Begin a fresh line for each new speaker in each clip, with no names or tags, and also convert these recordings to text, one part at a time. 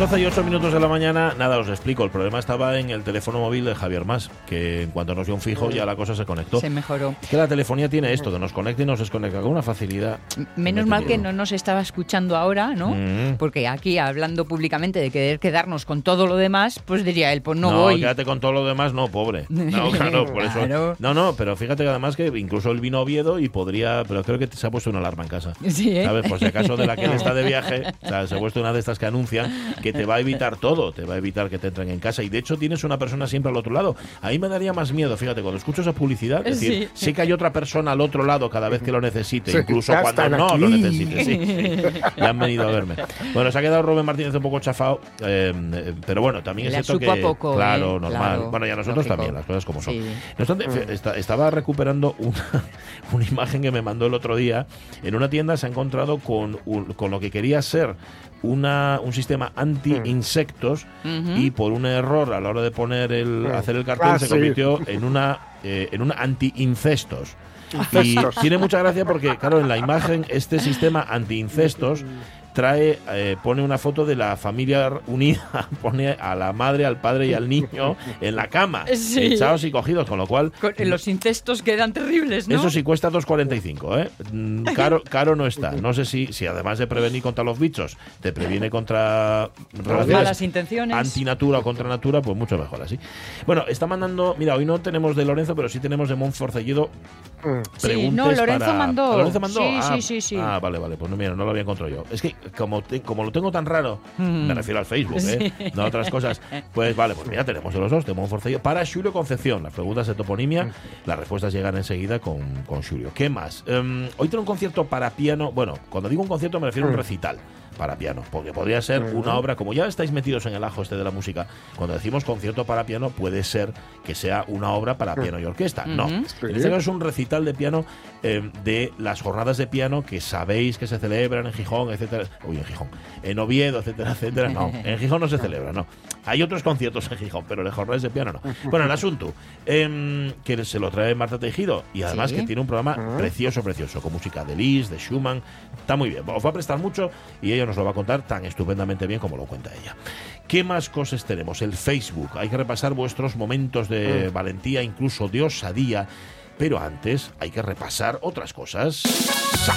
12 y 8 minutos de la mañana, nada, os explico. El problema estaba en el teléfono móvil de Javier Más, que en cuanto nos dio un fijo ya la cosa se conectó.
Se mejoró.
Que la telefonía tiene esto, que nos conecta y nos desconecta con una facilidad.
Menos mal que no nos estaba escuchando ahora, ¿no?
Mm.
Porque aquí, hablando públicamente de querer quedarnos con todo lo demás, pues diría él, pues no, voy.
quédate con todo lo demás, no, pobre. No, claro, por eso.
Claro.
No, no, pero fíjate que además que incluso él vino a Oviedo y podría, pero creo que se ha puesto una alarma en casa.
Sí, ¿eh?
¿Sabes? Por si acaso de la que él está de viaje, o sea, se ha puesto una de estas que anuncian que te va a evitar todo, te va a evitar que te entren en casa. Y de hecho tienes una persona siempre al otro lado. Ahí me daría más miedo, fíjate, cuando escucho esa publicidad, es decir,
Sí.
sé que hay otra persona al otro lado cada vez que lo necesite,
Sí,
incluso cuando no lo necesite. Sí, sí. Ya han venido a verme. Bueno, se ha quedado Rubén Martínez un poco chafado, eh, pero bueno, también es cierto que.
a poco,
claro,
¿eh?
normal.
Claro,
bueno, y a nosotros
lógico.
también, las cosas como son.
Sí.
No obstante, esta- estaba recuperando una, una imagen que me mandó el otro día. En una tienda se ha encontrado con, un- con lo que quería ser una, un sistema anti-insectos y por un error a la hora de poner el,
Mm.
hacer el cartel
Ah,
se
sí.
convirtió en una, eh, en una anti-incestos. Y tiene mucha gracia porque, claro, en la imagen este sistema anti-incestos trae, eh, pone una foto de la familia unida, pone a la madre, al padre y al niño en la cama,
Sí.
echados y cogidos, con lo cual
Con- los incestos quedan terribles, ¿no?
eso sí cuesta 2,45, ¿eh? Mm, Caro, caro no está. No sé si, si además de prevenir contra los bichos, te previene contra relaciones
Malas intenciones.
antinatura o contra natura, pues mucho mejor así. Bueno, está mandando, mira, hoy no tenemos de Lorenzo, pero sí tenemos de Monforcellido
Mm.
Sí,
preguntas
no, Lorenzo
para-
mandó.
¿Ah, ¿Lorenzo mandó?
Sí,
ah,
sí, sí, sí.
Ah, vale, vale, pues no, mira, no lo había encontrado yo. Es que como, te- como lo tengo tan raro,
Mm.
me refiero al Facebook, ¿eh? no a otras cosas, pues vale, pues mira, tenemos los dos, de Monforcello. Para Julio Concepción, las preguntas de toponimia, las respuestas llegan enseguida con, con Julio. ¿Qué más? Em, hoy tengo un concierto para piano, bueno, cuando digo un concierto me refiero a un recital para piano, porque podría ser una obra, como ya estáis metidos en el ajo este de la música, cuando decimos concierto para piano puede ser que sea una obra para piano y orquesta. No, en este caso es un recital de piano eh, de las jornadas de piano que sabéis que se celebran en Gijón, etcétera. Uy, en Gijón. En Oviedo, etcétera, etcétera. No, en Gijón no se celebra, no. Hay otros conciertos en Gijón, pero las jornadas de piano no. Bueno, el asunto, em, que se lo trae Marta Tejido y además
Sí.
que tiene un programa precioso, precioso, con música de Liszt, de Schumann. Está muy bien. Os va a prestar mucho y ella nos lo va a contar tan estupendamente bien como lo cuenta ella. ¿Qué más cosas tenemos? El Facebook. Hay que repasar vuestros momentos de valentía, incluso de osadía. Pero antes hay que repasar otras cosas. ¡Sa!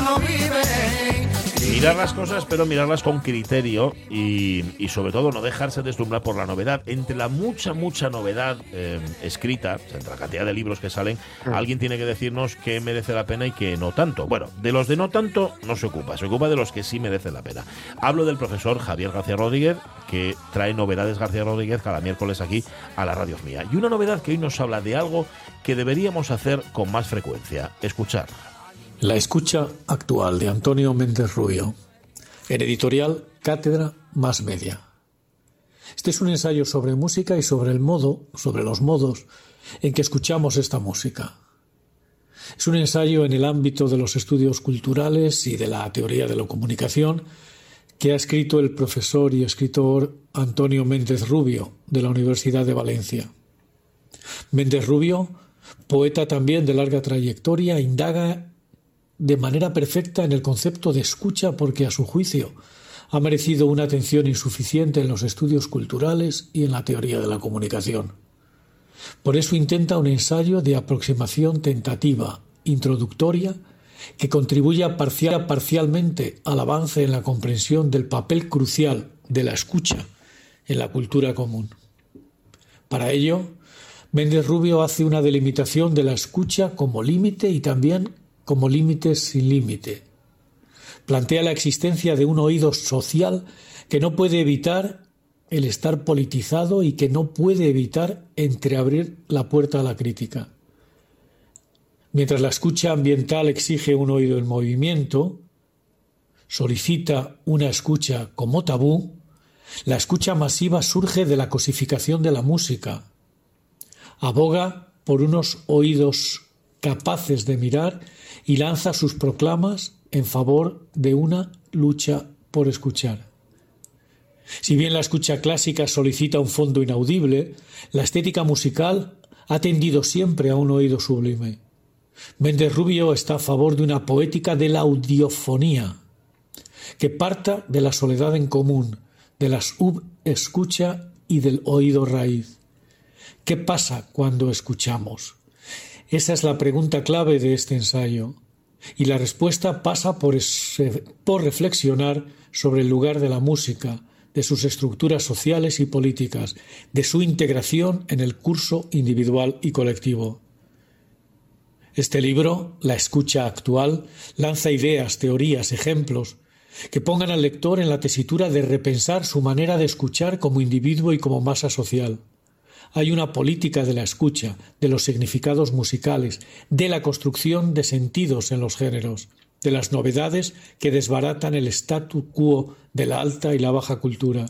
No vive.
Mirar las cosas, pero mirarlas con criterio y, y sobre todo no dejarse deslumbrar por la novedad. Entre la mucha, mucha novedad eh, escrita, entre la cantidad de libros que salen, alguien tiene que decirnos qué merece la pena y qué no tanto. Bueno, de los de no tanto no se ocupa, se ocupa de los que sí merecen la pena. Hablo del profesor Javier García Rodríguez, que trae novedades García Rodríguez cada miércoles aquí a la radio mía. Y una novedad que hoy nos habla de algo que deberíamos hacer con más frecuencia, escuchar.
La escucha actual de Antonio Méndez Rubio. En editorial Cátedra Más Media. Este es un ensayo sobre música y sobre el modo, sobre los modos en que escuchamos esta música. Es un ensayo en el ámbito de los estudios culturales y de la teoría de la comunicación que ha escrito el profesor y escritor Antonio Méndez Rubio de la Universidad de Valencia. Méndez Rubio, poeta también de larga trayectoria, indaga de manera perfecta en el concepto de escucha porque a su juicio ha merecido una atención insuficiente en los estudios culturales y en la teoría de la comunicación. Por eso intenta un ensayo de aproximación tentativa, introductoria, que contribuya parcial, parcialmente al avance en la comprensión del papel crucial de la escucha en la cultura común. Para ello, Méndez Rubio hace una delimitación de la escucha como límite y también como límite sin límite. Plantea la existencia de un oído social que no puede evitar el estar politizado y que no puede evitar entreabrir la puerta a la crítica. Mientras la escucha ambiental exige un oído en movimiento, solicita una escucha como tabú, la escucha masiva surge de la cosificación de la música. Aboga por unos oídos capaces de mirar y lanza sus proclamas en favor de una lucha por escuchar. Si bien la escucha clásica solicita un fondo inaudible, la estética musical ha tendido siempre a un oído sublime. Méndez Rubio está a favor de una poética de la audiofonía, que parta de la soledad en común, de la subescucha y del oído raíz. ¿Qué pasa cuando escuchamos? Esa es la pregunta clave de este ensayo. Y la respuesta pasa por, por reflexionar sobre el lugar de la música, de sus estructuras sociales y políticas, de su integración en el curso individual y colectivo. Este libro, La escucha actual, lanza ideas, teorías, ejemplos, que pongan al lector en la tesitura de repensar su manera de escuchar como individuo y como masa social. Hay una política de la escucha, de los significados musicales, de la construcción de sentidos en los géneros, de las novedades que desbaratan el statu quo de la alta y la baja cultura.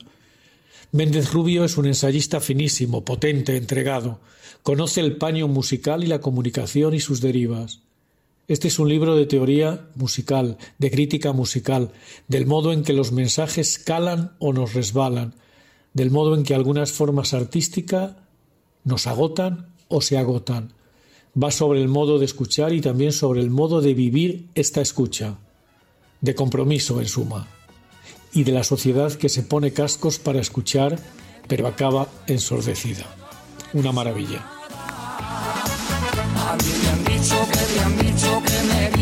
Méndez Rubio es un ensayista finísimo, potente, entregado. Conoce el paño musical y la comunicación y sus derivas. Este es un libro de teoría musical, de crítica musical, del modo en que los mensajes calan o nos resbalan, del modo en que algunas formas artísticas nos agotan o se agotan. Va sobre el modo de escuchar y también sobre el modo de vivir esta escucha, de compromiso en suma, y de la sociedad que se pone cascos para escuchar, pero acaba ensordecida. Una maravilla.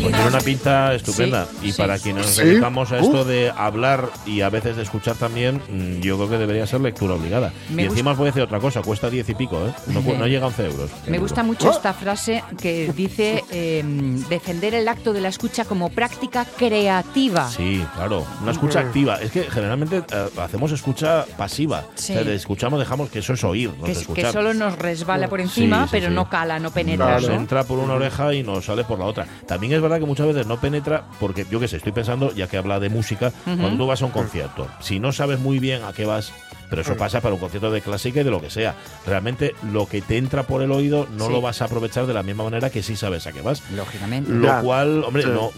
Pues tiene una pinta estupenda.
Sí,
y
sí.
para quienes nos
Sí.
dedicamos a esto
Uf.
de hablar y a veces de escuchar también, mm, yo creo que debería ser lectura obligada.
Me
y encima os voy a decir otra cosa, cuesta diez y pico, ¿eh? No, no llega a 11 euros.
Me gusta mucho esta frase que dice eh, defender el acto de la escucha como práctica creativa.
Sí, claro. Una escucha activa. Es que generalmente eh, hacemos escucha pasiva.
Sí.
O sea, de escuchamos, dejamos que eso es oír, no
Que,
es
que solo nos resbala por encima,
Sí, sí,
pero
sí.
no cala, no penetra.
Nos
¿no?
entra por una oreja y nos sale por la otra. También es verdad que muchas veces no penetra porque, yo qué sé, estoy pensando, ya que habla de música, cuando tú vas a un concierto, si no sabes muy bien a qué vas, pero eso pasa para un concierto de clásica y de lo que sea, realmente lo que te entra por el oído no
Sí.
lo vas a aprovechar de la misma manera que si sabes a qué vas.
Lógicamente.
Lo cual, hombre,
Sí.
no,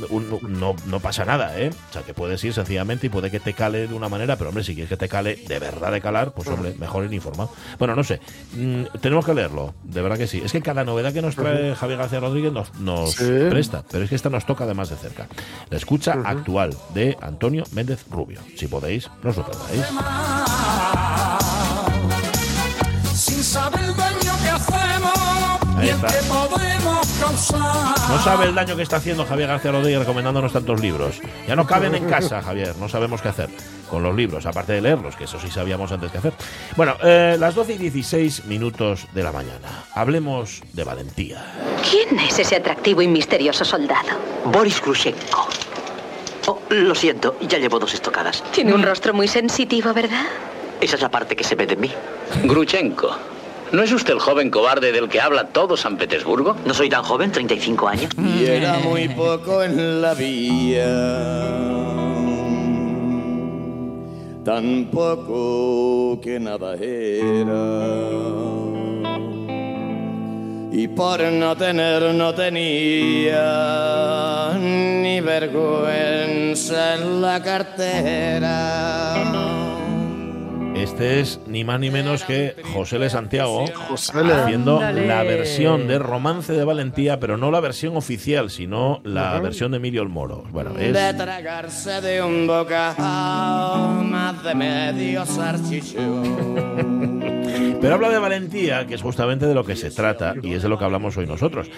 no, no pasa nada, ¿eh? O sea, que puedes ir sencillamente y puede que te cale de una manera, pero hombre, si quieres que te cale de verdad de calar, pues hombre, mejor ir informado. Bueno, no sé, mm, tenemos que leerlo, de verdad que sí. Es que cada novedad que nos trae Javier García Rodríguez nos, nos
Sí.
presta, pero es que esta nos toca además de cerca. La escucha actual de Antonio Méndez Rubio. Si podéis, no os lo perdáis.
Sin saber el daño que hacemos y el que podemos causar.
No sabe el daño que está haciendo Javier García Rodríguez recomendándonos tantos libros. Ya no caben en casa, Javier. No sabemos qué hacer con los libros, aparte de leerlos, que eso sí sabíamos antes que hacer. Bueno, eh, las 12 y 16 minutos de la mañana. Hablemos de valentía.
¿Quién es ese atractivo y misterioso soldado?
Boris Grushenko. Oh, lo siento, ya llevo dos estocadas.
Tiene un rostro muy sensitivo, ¿verdad?
Esa es la parte que se ve de mí.
Gruchenko. ¿No es usted el joven cobarde del que habla todo San Petersburgo?
No soy tan joven, 35 años.
Y era muy poco en la vía. Tan poco que nada era. Y por no tener no tenía ni vergüenza en la cartera.
Este es ni más ni menos que José Le Santiago
Josele.
haciendo
Ándale.
la versión de Romance de Valentía, pero no la versión oficial, sino la versión de Emilio el Moro. Bueno, es
De tragarse de un bocado más de medio.
Pero habla de valentía, que es justamente de lo que se trata y es de lo que hablamos hoy nosotros.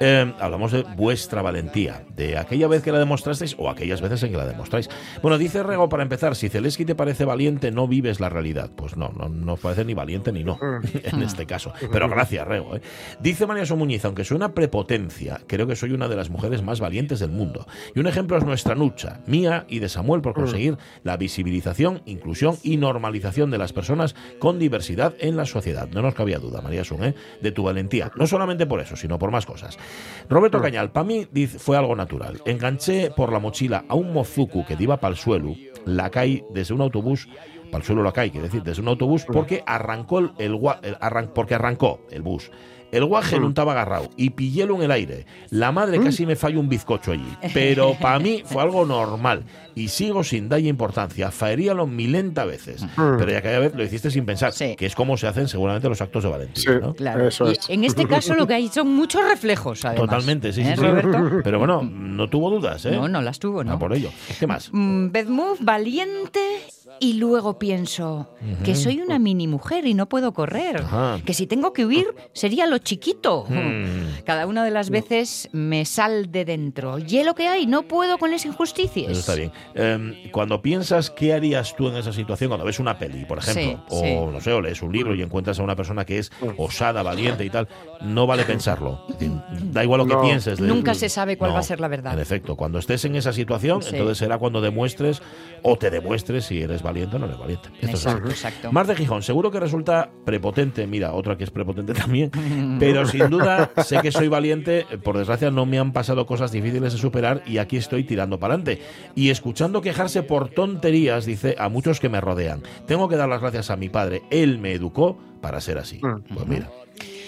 Eh, hablamos de vuestra valentía, de aquella vez que la demostrasteis o aquellas veces en que la demostráis. Bueno, dice Rego para empezar, si Zelensky te parece valiente, no vives la realidad. Pues no, no, no parece ni valiente ni no, en este caso. Pero gracias, Rego. ¿eh? Dice María Somuñiz, aunque suena prepotencia, creo que soy una de las mujeres más valientes del mundo. Y un ejemplo es nuestra lucha, mía y de Samuel, por conseguir la visibilización, inclusión y normalización de las personas con diversidad en la sociedad. No nos cabía duda, María Sun, ¿eh? de tu valentía. No solamente por eso, sino por más cosas. Roberto Cañal, para mí fue algo natural. Enganché por la mochila a un mozuku que iba para el suelo, la caí desde un autobús para el suelo la caí, quiere decir, desde un autobús, porque arrancó el, el arran- porque arrancó el bus. El guaje no estaba agarrado y pillelo en el aire. La madre casi me falló un bizcocho allí. Pero para mí fue algo normal. Y sigo sin darle importancia. Faeríalo milenta veces. Pero ya cada vez lo hiciste sin pensar. Que es como se hacen seguramente los actos de valentía. ¿no?
Claro. Y en este caso lo que hay son muchos reflejos, además.
Totalmente, sí, sí,
¿Eh,
sí.
Roberto?
Pero bueno, no tuvo dudas, ¿eh?
No, no las tuvo,
Ah,
¿no?
por ello. ¿Qué más?
Mm, Bedmouth, valiente y luego pienso que soy una mini mujer y no puedo correr.
Ajá.
Que si tengo que huir sería lo chiquito.
Mm.
Cada una de las veces me sal de dentro. Y es lo que hay, no puedo con las injusticias.
Eso está bien. Eh, cuando piensas qué harías tú en esa situación, cuando ves una peli, por ejemplo,
Sí,
o
sí.
no sé, o lees un libro y encuentras a una persona que es osada, valiente y tal, no vale pensarlo. Da igual lo que pienses. de-
Nunca se sabe cuál
No,
va a ser la verdad.
En efecto, cuando estés en esa situación,
Sí.
entonces será cuando demuestres o te demuestres si eres valiente o no eres valiente. Esto es.
Exacto, exacto.
Mar de Gijón, seguro que resulta prepotente, mira, otra que es prepotente también, pero sin duda sé que soy valiente, por desgracia no me han pasado cosas difíciles de superar y aquí estoy tirando para adelante. Y escuchando quejarse por tonterías, dice, a muchos que me rodean. Tengo que dar las gracias a mi padre, él me educó para ser así. Pues mira,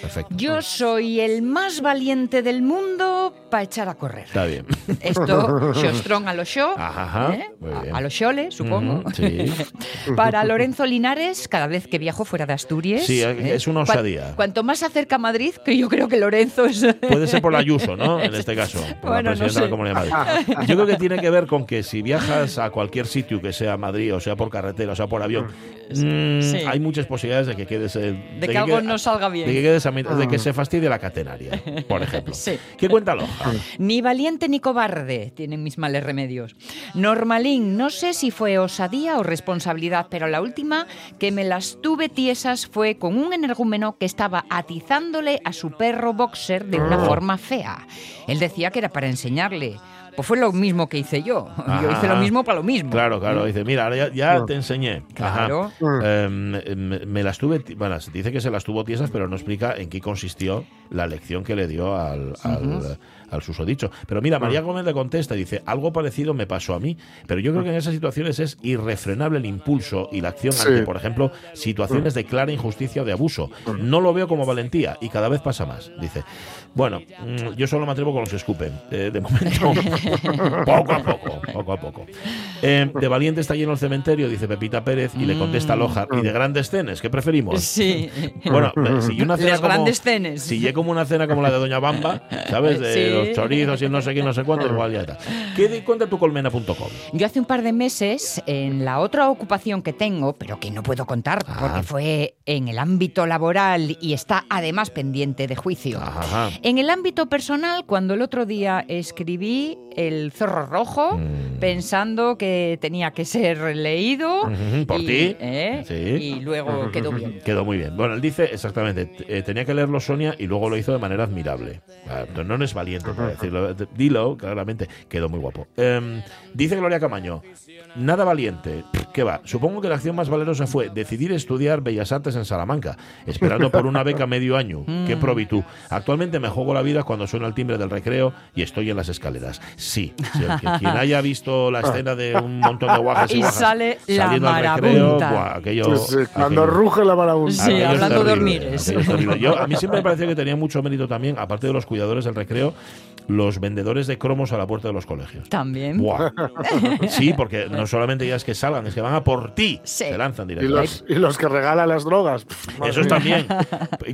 perfecto.
Yo soy el más valiente del mundo para echar a correr.
Está bien.
Esto, Xostrón a lo xo,
Ajá.
¿eh? A, a lo xole, supongo.
Sí.
Para Lorenzo Linares, cada vez que viajo fuera de Asturias.
Sí,
¿eh?
es una osadía.
cuanto más se acerca a Madrid, que yo creo que Lorenzo es.
Puede ser por la Ayuso, ¿no? En este caso, por
Bueno,
la
no
presidenta de
sé.
la Comunidad de Madrid. Yo creo que tiene que ver con que si viajas a cualquier sitio, que sea Madrid, o sea por carretera, o sea por avión, mm,
Sí.
hay muchas posibilidades de que quedes. eh,
De que algo no salga bien.
De que, quedes mitad- de que se fastidie la catenaria, por ejemplo.
Sí.
¿Qué cuenta Loja?
Ni valiente ni cobarde tienen mis males remedios. Normalín, no sé si fue osadía o responsabilidad, pero la última que me las tuve tiesas fue con un energúmeno que estaba atizándole a su perro boxer de una
Ah.
forma fea. Él decía que era para enseñarle. Pues fue lo mismo que hice yo. Yo hice lo mismo para lo mismo.
Claro, claro. Dice, mira, ahora ya, ya te enseñé. Ajá.
Claro.
Em, me, me las tuve, bueno, se dice que se las tuvo tiesas, pero no explica en qué consistió la lección que le dio al, al, susodicho. Pero mira, María Gómez le contesta y dice, algo parecido me pasó a mí, pero yo creo que en esas situaciones es irrefrenable el impulso y la acción
Sí.
ante, por ejemplo, situaciones de clara injusticia o de abuso. No lo veo como valentía y cada vez pasa más. Dice, bueno, mm, yo solo me atrevo con los que escupen, eh, de momento. poco a poco, poco a poco. Eh, de valiente está lleno el cementerio, dice Pepita Pérez, y le contesta Loja, ¿y de grandes cenes? ¿Qué preferimos?
Sí.
Bueno, eh, si una cena
Las
como,
grandes cenes.
Si como una cena como la de Doña Bamba, ¿sabes? De
Sí.
los chorizos y no sé qué, no sé cuánto, igual ya está. ¿Qué cuenta tu colmena.com?
Yo hace un par de meses, en la otra ocupación que tengo, pero que no puedo contar
Ah.
porque fue en el ámbito laboral y está además pendiente de juicio.
Ajá.
En el ámbito personal, cuando el otro día escribí El zorro rojo,
Mm.
pensando que tenía que ser leído.
¿Por ti?
¿eh?
Sí.
y luego quedó bien.
Quedó muy bien. Bueno, él dice exactamente, eh, tenía que leerlo Sonia y luego lo hizo de manera admirable. No es valiente para decirlo. Dilo, claramente. Quedó muy guapo. Em, dice Gloria Camaño, nada valiente. ¿Qué va? Supongo que la acción más valerosa fue decidir estudiar Bellas Artes en Salamanca, esperando por una beca medio año. Qué
Mm.
probitud. Actualmente me juego la vida cuando suena el timbre del recreo y estoy en las escaleras. Sí, quien haya visto la escena de un montón de guajas y,
Y
guajas
sale la
saliendo al recreo,
marabunta.
buah, aquello,
Sí, sí, cuando
aquello-
ruge la marabunta.
Sí, hablando de.
Yo, a mí siempre me pareció que tenía mucho mérito también, aparte de los cuidadores del recreo, los vendedores de cromos a la puerta de los colegios.
También.
Buah. Sí, porque no solamente ya es que salgan, es que van a por ti.
Sí.
Se lanzan
Y
directamente.
los, y los que regalan las drogas. Pff,
Eso también.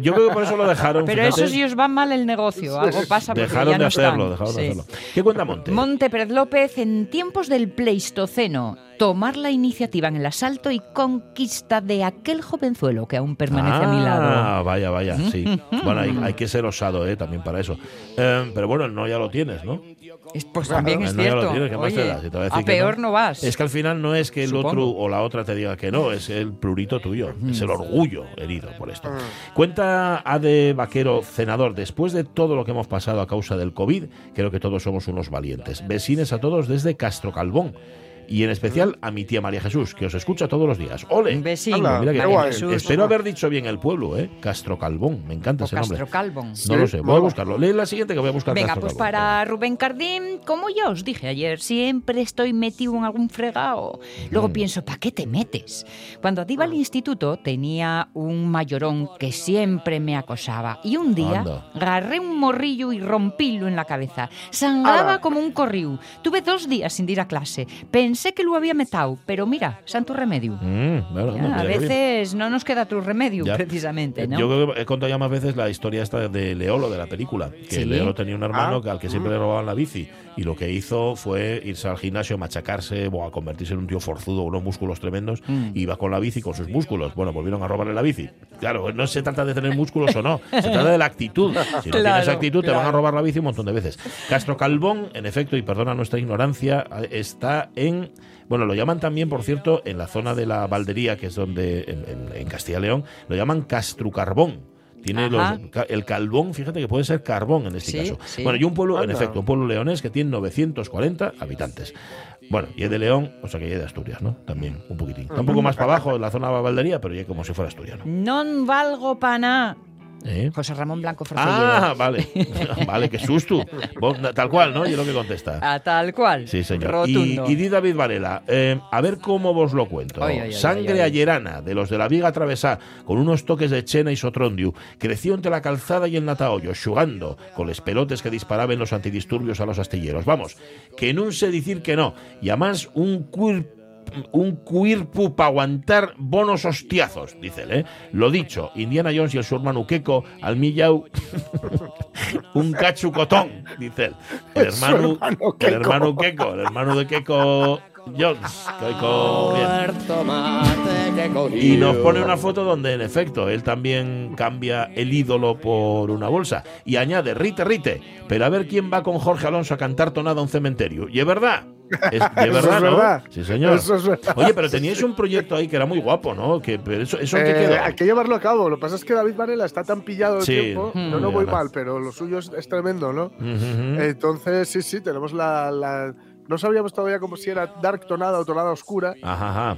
Yo creo que por eso lo dejaron.
Pero
fíjate.
eso si os va mal el negocio, algo pasa porque
Dejaron
ya
de
no
hacerlo,
están.
dejaron de
Sí.
hacerlo. ¿Qué cuenta Monte?
Monte Pérez López, en tiempos del Pleistoceno, tomar la iniciativa en el asalto y conquista de aquel jovenzuelo que aún permanece a mi lado.
Ah, vaya, vaya, sí. bueno, hay, hay que ser osado, ¿eh? También para eso. Eh, pero bueno, no ya lo tienes, ¿no?
Es- Pues también es
No ya lo
cierto.
tienes, ¿qué más te
Oye,
da? Si te va a
peor
no.
no. vas.
Es que al final no es que el
Supongo.
otro o la otra te diga que no, es el plurito tuyo, es el orgullo herido por esto. Cuenta Ade Vaquero, senador, después de todo lo que hemos pasado a causa del COVID, creo que todos somos unos valientes. Besines a todos desde Castro Calvón. Y en especial a mi tía María Jesús, que os escucha todos los días. ¡Ole!
Un.
Anda,
Mira que-
guay.
Jesús.
espero haber dicho bien el pueblo, ¿eh? Castro Calvón, me encanta
O
ese nombre.
Castro Calvón.
No
Sí,
lo sé, voy a buscarlo. Lee la siguiente que voy a buscar.
Venga,
Castro
pues
Calvón.
para Rubén Cardín, como ya os dije ayer, siempre estoy metido en algún fregado. Luego
Mm.
pienso, ¿para qué te metes? Cuando iba al instituto tenía un mayorón que siempre me acosaba. Y un día
Anda.
agarré un morrillo y rompílo en la cabeza. Sangraba
¡Hala!
como un corriu. Tuve dos días sin ir a clase. Pensé que lo había metado, pero mira, santo remedio.
Mm, bueno,
Ya,
no,
a veces no nos queda otro remedio,
Ya.
precisamente, ¿no?
Yo creo que he contado ya más veces la historia esta de Leolo, de la película. Que
Sí.
Leolo tenía un hermano
Ah.
que al que siempre le robaban la bici. Y lo que hizo fue irse al gimnasio, machacarse, buah, convertirse en un tío forzudo, unos músculos tremendos.
Mm.
Y iba con la bici, con sus músculos. Bueno, volvieron a robarle la bici. Claro, no se trata de tener músculos o no. Se trata de la actitud. Si no
Claro,
tienes actitud, te van a robar la bici un montón de veces. Castro Calvón, en efecto, y perdona nuestra ignorancia, está en. Bueno, lo llaman también, por cierto, en la zona de la Valdería, que es donde, en, en- en Castilla y León, lo llaman Castrucarbón. Tiene los- el calbón, fíjate que puede ser carbón en este
Sí,
caso.
sí.
Bueno, y un pueblo, en efecto, un pueblo leonés que tiene 940 habitantes. Bueno, y es de León, o sea que ya es de Asturias, ¿no? También, un poquitín. Está un poco más para abajo, en la zona de la Valdería, pero ya como si fuera asturiano.
Non valgo pa nada.
¿Eh?
José Ramón Blanco Forcelleda.
Ah, vale. vale, qué susto. Tal cual, ¿no? Y es lo que contesta.
A tal cual.
Sí, señor. Y,
Rotundo.
y di David Varela, eh, a ver cómo vos lo cuento. Sangre
ay, ay.
ayerana, de los de la viga atravesá, con unos toques de chena y sotrondiu, creció entre la calzada y el nataollo, xugando, con los pelotes que disparaban los antidisturbios a los astilleros. Vamos, que no sé decir que no. Y además un cuerpo un cuerpo para aguantar bonos hostiazos, dice él, ¿eh? Lo dicho, Indiana Jones y el su hermano Queco, al millau, un cachucotón, dice él. El hermano, el hermano el hermano de Queco Jones. Bien.
El.
Y nos pone una foto donde, en efecto, él también cambia el ídolo por una bolsa. Y añade, rite, rite, pero a ver quién va con Jorge Alonso a cantar tonada a un cementerio. Y es verdad. Es, de
Eso
verdad,
es
¿no?
verdad.
Sí, señor.
Eso es verdad.
Oye, pero teníais un proyecto ahí que era muy guapo, ¿no? Que, pero eso, ¿eso
Eh,
quedó?
hay que llevarlo a cabo. Lo que pasa es que David Varela está tan pillado de
Sí.
tiempo.
Mm.
No, no voy mal, pero lo suyo es, es tremendo, ¿no?
Ujú, ujú.
Entonces, sí, sí, tenemos la, la- No sabíamos todavía como si era Dark Tonada o Tonada Oscura,
Ajá, ajá.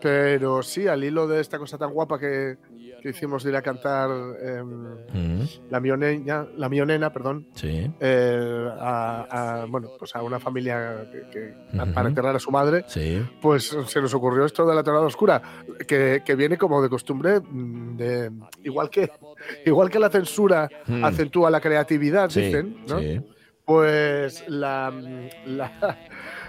Pero sí, al hilo de esta cosa tan guapa que, que hicimos de ir a cantar
Mm,
la, mionena, la mionena, perdón,
Sí,
eh, a, a, bueno, pues a una familia que, para enterrar a su madre,
sí.
pues se nos ocurrió esto de la tonada oscura, que, que viene como de costumbre, mm, de, igual, que, igual que la censura
Mm.
acentúa la creatividad,
Sí,
dicen, ¿no? pues la, la,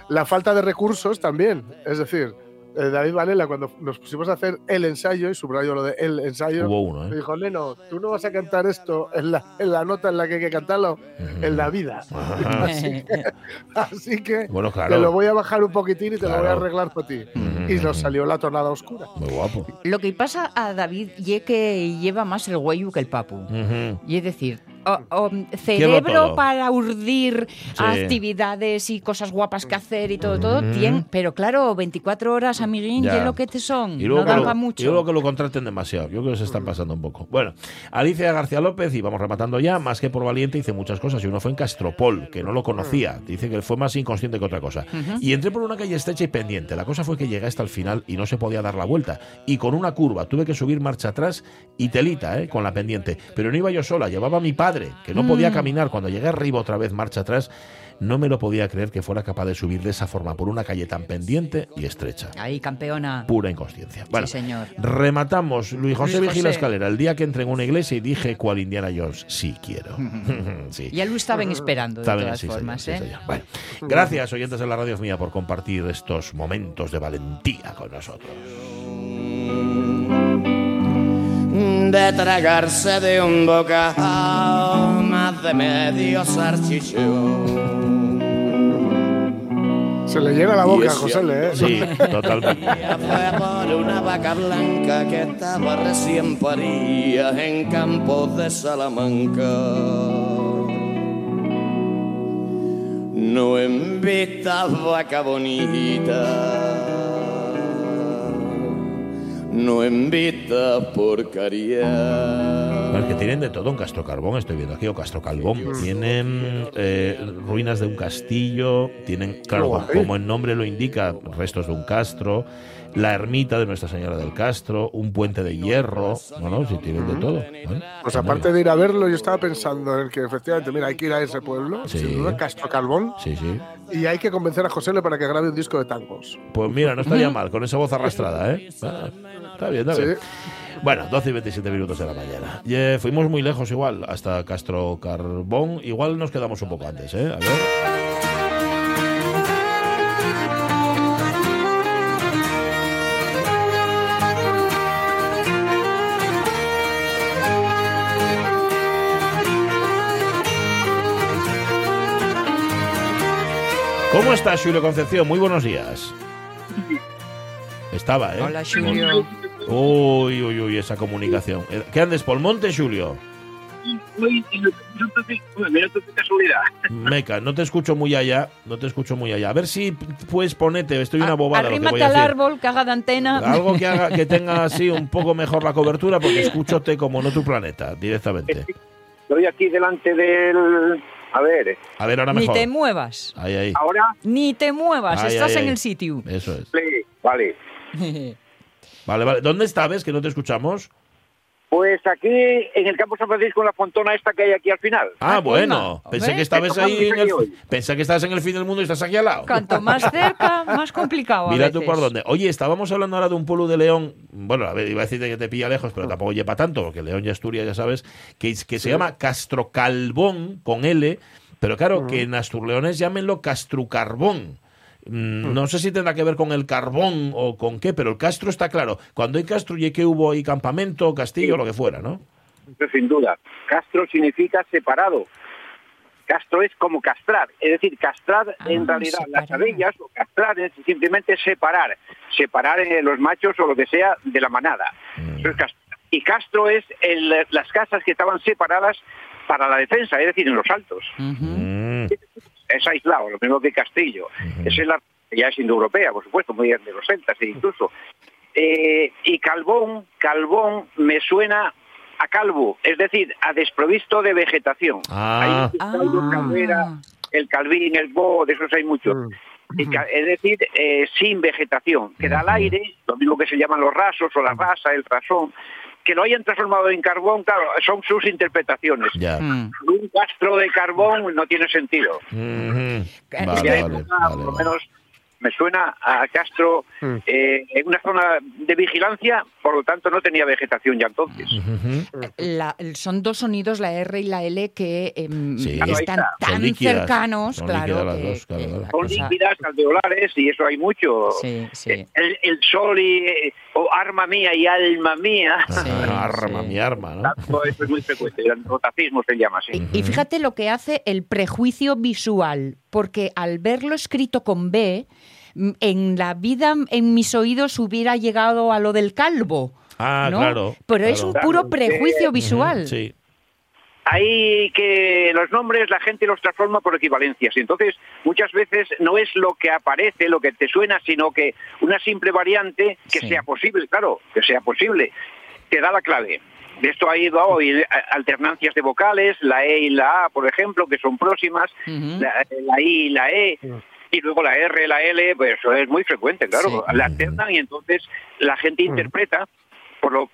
la falta de recursos también. Es decir, eh, David Varela, cuando nos pusimos a hacer el ensayo, y subrayo lo de el ensayo,
Hubo uno,
me
¿eh?
dijo, Neno, tú no vas a cantar esto en la, en la nota en la que hay que cantarlo, en la vida. Así que, así que
Bueno,
te lo voy a bajar un poquitín y te lo voy a arreglar por ti. Y nos salió la tonada oscura.
Muy guapo.
Lo que pasa a David y que lleva más el hueyu que el papu. Y es decir, o- o, cerebro para urdir
Sí.
actividades y cosas guapas que hacer y todo, todo,
Ujú.
tien- pero claro, 24 horas, amiguín,
Ya.
lo que te son,
Y luego,
no dan para mucho.
luego que lo contraten demasiado. Yo creo que se están pasando un poco. Bueno, Alicia García López, y vamos rematando ya, más que por valiente, hice muchas cosas. Y uno fue en Castropol, que no lo conocía. Dice que fue más inconsciente que otra cosa. Y entré por una calle estrecha y pendiente. La cosa fue que llegué hasta el final y no se podía dar la vuelta. Y con una curva tuve que subir marcha atrás y telita, ¿eh? con la pendiente. Pero no iba yo sola, llevaba a mi padre. Padre, que no podía
Mm.
caminar, cuando llegué arriba otra vez, marcha atrás, no me lo podía creer que fuera capaz de subir de esa forma por una calle tan pendiente y estrecha.
Ahí, campeona.
Pura inconsciencia. Bueno,
Sí, señor.
rematamos. Luis José
Luis
Vigila
José.
Escalera, el día que entré en una iglesia y dije cual Indiana Jones, sí quiero. sí.
Ya lo estaban esperando, de
bien,
todas
sí,
formas. ¿eh?
señor. Bueno, gracias, oyentes de la radio mía, por compartir estos momentos de valentía con nosotros.
De tragarse de un bocado más de medio salchichón.
Se le llena la boca a José Le, ¿eh?
Sí, totalmente.
Fue por una vaca blanca que estaba recién parida en campos de Salamanca. No en vista vaca bonita, no porcaria.
Bueno, es que tienen de todo en Castro Carbón, estoy viendo aquí, o Castro Calbón. Tienen eh, ruinas de un castillo, tienen, claro, como el nombre lo indica, restos de un castro, la ermita de Nuestra Señora del Castro, un puente de hierro. Bueno, sí, tienen de todo. Bueno,
Pues aparte de ir a verlo, yo estaba pensando en que efectivamente, mira, hay que ir a ese pueblo,
Sí.
sin duda, Castro Carbón,
Sí, sí.
y hay que convencer a José Le para que grabe un disco de tangos.
Pues mira, no estaría mal, con esa voz arrastrada, ¿eh? Ah, está bien, está bien. Bueno, 12 y 27 minutos de la mañana. Y, eh, fuimos muy lejos igual, hasta Castro Carbón. Igual nos quedamos un poco antes, ¿eh? A ver. ¿Cómo está Julio Concepción? Muy buenos días. Estaba, ¿eh?
Hola, Julio.
Uy, uy, uy, esa comunicación. Eh, ¿Qué andes por monte, Julio?
casualidad.
Meca, no te escucho muy allá, no te escucho muy allá. A ver si puedes ponerte, estoy una bobada lo que
Arrímate
voy a
al
decir.
árbol, que haga de antena.
Algo que haga que tenga así un poco mejor la cobertura porque escúchote como en otro planeta directamente.
Estoy aquí delante del. A ver,
A ver, ahora
Ni
mejor.
te muevas.
Ahí, ahí.
ahora.
Ni te muevas, estás en el sitio.
Eso es.
Sí, Vale.
Vale, vale. ¿Dónde estabas que no te escuchamos?
Pues aquí en el campo San Francisco, en la fontona esta que hay aquí al final.
Ah,
Ah,
bueno. Pensé que estabas ahí en el, pensé que estabas en el fin del mundo y estás aquí al lado.
Cuanto más cerca, más complicado. a
Mira tú por dónde. Oye, estábamos hablando ahora de un pueblo de León. Bueno, a ver, iba a decirte que te pilla lejos, pero tampoco lleva tanto, porque León y Asturias, ya sabes, que, que se llama Castrocalbón con L, pero claro, que en Asturleones llámenlo Castrucarbón. Mm, No sé si tendrá que ver con el carbón o con qué, pero el castro está claro. Cuando hay castro, y que hubo ahí campamento, castillo, lo que fuera, ¿no?
Sin duda. Castro significa separado. Castro es como castrar, es decir, castrar
Ah,
en realidad las abellas o castrar es simplemente separar, separar eh, los machos o lo que sea de la manada. Eso es castrar. Y castro es el- las casas que estaban separadas para la defensa, es decir, en los altos. Es aislado, lo mismo que Castillo. Esa es la ya es indoeuropea, por supuesto, muy de los celtas e incluso. Eh, y Calbón, Calbón me suena a calvo, es decir, a desprovisto de vegetación.
Ah.
Hay calvera, el calvín, el bo, de esos hay muchos. Y ca- es decir, eh, sin vegetación, que da al aire, lo mismo que se llaman los rasos o la rasa, el rasón, que lo hayan transformado en carbón, claro, son sus interpretaciones.
ya.
Mm.
Un castro de carbón no tiene sentido.
Vale, vale,
por lo
vale.
menos me suena a Castro
Mm.
eh, en una zona de vigilancia, por lo tanto no tenía vegetación ya entonces.
La- son dos sonidos, la R y la L, que em,
Sí.
Están tan
líquidas,
cercanos,
son
claro.
líquidas las
que-
dos, claro,
que
Son
cosa-
líquidas, alveolares y eso hay mucho.
Sí, sí.
El, el sol y eh, o arma mía y alma mía.
Sí,
arma,
sí.
mi arma, ¿no?
Todo eso es muy frecuente, el rotacismo se llama así.
Y, y fíjate lo que hace el prejuicio visual, porque al verlo escrito con B, en la vida en mis oídos hubiera llegado a lo del calvo.
Ah,
¿no?
claro.
Pero es un puro prejuicio visual.
Sí.
Hay que los nombres la gente los transforma por equivalencias y entonces muchas veces no es lo que aparece, lo que te suena, sino que una simple variante que
Sí.
sea posible, claro, que sea posible, te da la clave. De esto ha ido hoy alternancias de vocales, la E y la A, por ejemplo, que son próximas, la, la I y la E, y luego la R, la L, pues eso es muy frecuente, claro,
Sí.
la alternan y entonces la gente interpreta por lo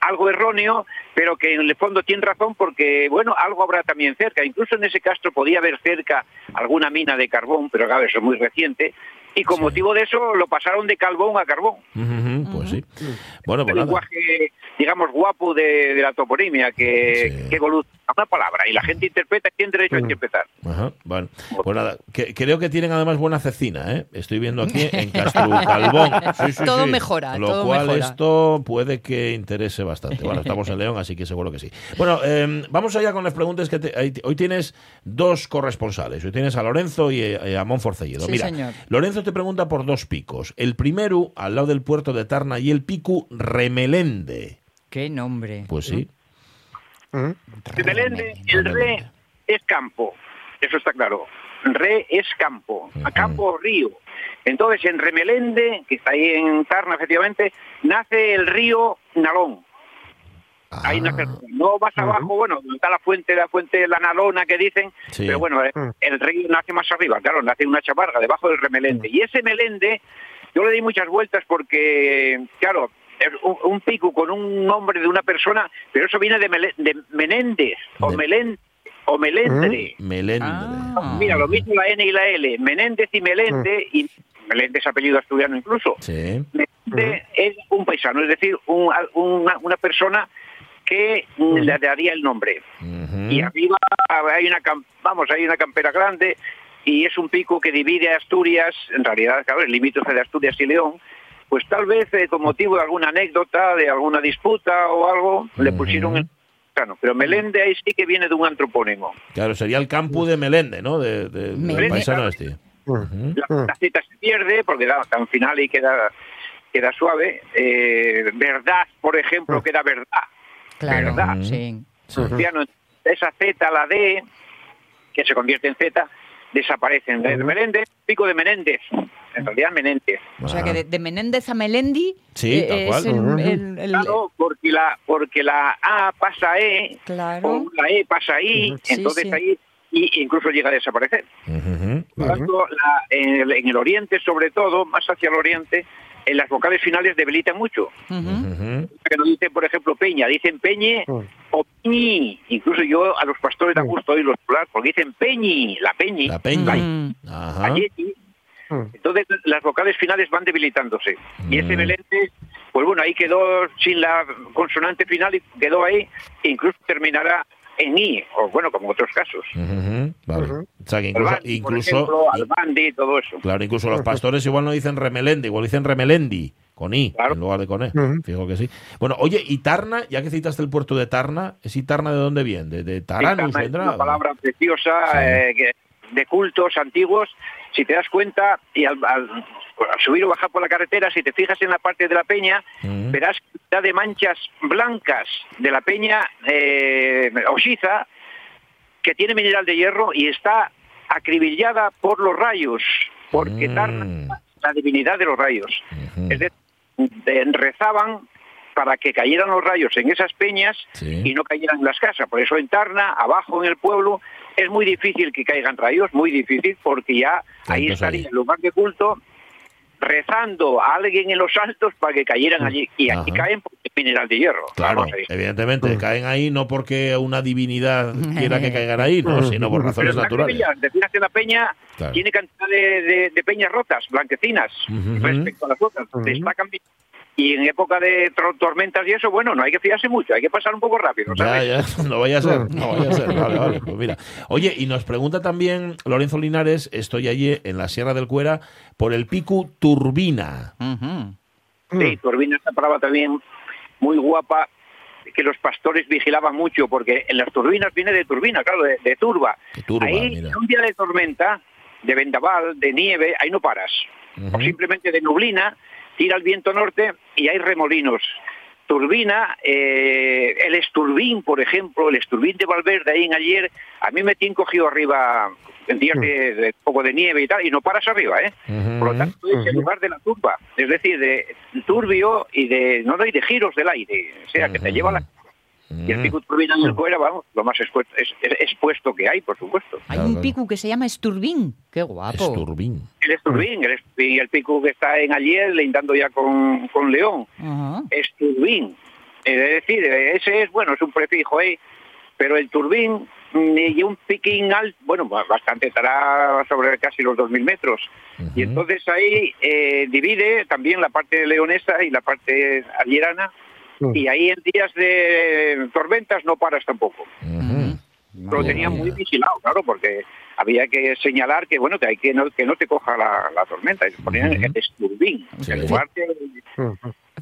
algo erróneo, pero que en el fondo tiene razón porque, bueno, algo habrá también cerca. Incluso en ese castro podía haber cerca alguna mina de carbón, pero claro, eso es muy reciente. Y con motivo de eso lo pasaron de carbón a carbón.
Pues sí. Bueno, pues
lenguaje, digamos, guapo de, de la toponimia, que, que evoluciona una palabra y la gente interpreta y tiene derecho a interpretar.
Ajá, bueno, pues nada, que- creo que tienen además buena cecina, ¿eh? Estoy viendo aquí en Castro Calvón. Sí, sí,
Todo
sí.
mejora,
Lo
todo
cual
mejora.
esto puede que interese bastante. Bueno, estamos en León, así que seguro que sí. Bueno, eh, vamos allá con las preguntas que te- hoy tienes dos corresponsales. Hoy tienes a Lorenzo y eh, a Monforcelledo.
Sí,
Mira,
señor.
Lorenzo te pregunta por dos picos. El primero, al lado del puerto de Tarna, y el pico Remelende.
Qué nombre.
Pues sí.
Belende, el re es campo, eso está claro. Re es campo, a campo río. Entonces en Remelende, que está ahí en Tarna efectivamente, nace el río Nalón. Ahí nace el río. No vas abajo, bueno, donde está la fuente, la fuente de la Nalona que dicen,
Sí.
pero bueno, eh, el río nace más arriba, claro, nace en una chaparga debajo del Remelende. Y ese Melende, yo le di muchas vueltas porque, claro, un, un pico con un nombre de una persona, pero eso viene de, Mele- de Menéndez o Melén o Melendre.
Melende.
Mira, lo mismo la N y la L, Menéndez y Melende, y Melende es apellido asturiano incluso.
Sí.
Melende es un paisano, es decir, un- una, una persona que mm, le daría el nombre. Y arriba hay una, cam- vamos, hay una campera grande y es un pico que divide a Asturias, en realidad, claro, el limítrofe de Asturias y León, pues tal vez eh, con motivo de alguna anécdota, de alguna disputa o algo, le pusieron el. Pero Melende ahí sí que viene de un antropónimo.
Claro, sería el campo de Melende, ¿no? De, de-
Melende,
paisano este.
La, la cita se pierde porque da tan final y queda queda suave. Eh, verdad, por ejemplo, queda verdad.
Claro,
verdad.
sí.
Esa Z, la D, que se convierte en Z, desaparecen. De Menéndez, pico de Menéndez. En realidad, Menéndez.
O sea que de, de Menéndez a Melendi
Sí,
eh,
tal
es
cual.
el-
Ujú.
el- el-
Claro, porque la, porque la A pasa a E,
Claro.
o la E pasa a I,
Sí,
entonces
sí.
ahí y incluso llega a desaparecer. Por tanto, la- en, el, en el oriente, sobre todo, más hacia el oriente, en las vocales finales debilitan mucho. Que no dicen, por ejemplo, peña, dicen peñe o peñi. Incluso yo a los pastores da gusto oírlos hablar, porque dicen peñi, la peñi. La
peñi. Ajá.
Entonces las vocales finales van debilitándose. Y ese Melende, pues bueno, ahí quedó sin la consonante final y quedó ahí, e incluso terminará en i, o bueno, como otros casos.
Vale. O sea, que incluso,
ejemplo, Albandi, todo eso.
claro, incluso los pastores igual no dicen Remelende, igual dicen Remelendi, con I, en lugar de con E. Fijo que sí. Bueno, oye, y Tarna, ya que citaste el puerto de Tarna, ¿es Tarna de dónde viene? ¿De, de Taranus
es una palabra preciosa eh, de cultos antiguos. Si te das cuenta, y al, al- al subir o bajar por la carretera, si te fijas en la parte de la peña, verás cantidad de manchas blancas de la peña eh, Oxiza, que tiene mineral de hierro y está acribillada por los rayos, porque Tarna es la divinidad de los rayos. Es decir, de- rezaban para que cayeran los rayos en esas peñas y no cayeran en las casas. Por eso en Tarna, abajo en el pueblo, es muy difícil que caigan rayos, muy difícil, porque ya ahí estaría
ahí.
el lugar de culto rezando a alguien en los altos para que cayeran allí. Y aquí caen porque es mineral de hierro.
Claro, evidentemente, caen ahí no porque una divinidad quiera que caigan ahí, no, sino por razones
Pero
naturales.
Te fijas en la peña,
Claro.
tiene cantidad de, de- de peñas rotas, blanquecinas, respecto a las otras. Destacan bien. Y en época de tormentas y eso, bueno, no hay que fiarse mucho, hay que pasar un poco rápido,
Ya,
¿sabes?
ya, no vaya a ser, no vaya a ser. Vale, vale, pues mira. Oye, y nos pregunta también Lorenzo Linares, estoy allí en la Sierra del Cuera, por el pico Turbina.
Sí, Turbina esta palabra también muy guapa, que los pastores vigilaban mucho, porque en las turbinas viene de turbina, claro, de, de turba.
turba,
ahí,
mira.
un día de tormenta, de vendaval, de nieve, ahí no paras. O simplemente de nublina, tira el viento norte y hay remolinos. Turbina, eh, el esturbín, por ejemplo, el esturbín de Valverde ahí en ayer, a mí me tiene cogido arriba en días de, de poco de nieve y tal, y no paras arriba, ¿eh? Por lo tanto, es el lugar de la turba, es decir, de turbio y de, no, no, y de giros del aire, o sea, que te lleva la... Y el pico turbina en el cuera, vamos, lo más expuesto, es, es- expuesto que hay, por supuesto.
Hay un pico que se llama Esturbín. Qué guapo.
Esturbín.
El Esturbín, el, Esturbín, el pico que está en ayer, lindando ya con, con León.
Ajá.
Esturbín. Es decir, ese es, bueno, es un prefijo ahí, pero el turbín mm, y un piquín alto, bueno, ba- bastante, estará sobre casi los 2.000 metros. Y entonces ahí eh, divide también la parte leonesa y la parte alierana, y ahí en días de tormentas no paras tampoco. Lo tenían muy vigilado, claro, porque había que señalar que bueno que hay que no, que no te coja la, la tormenta, y ponían el esturbín, en lugar de-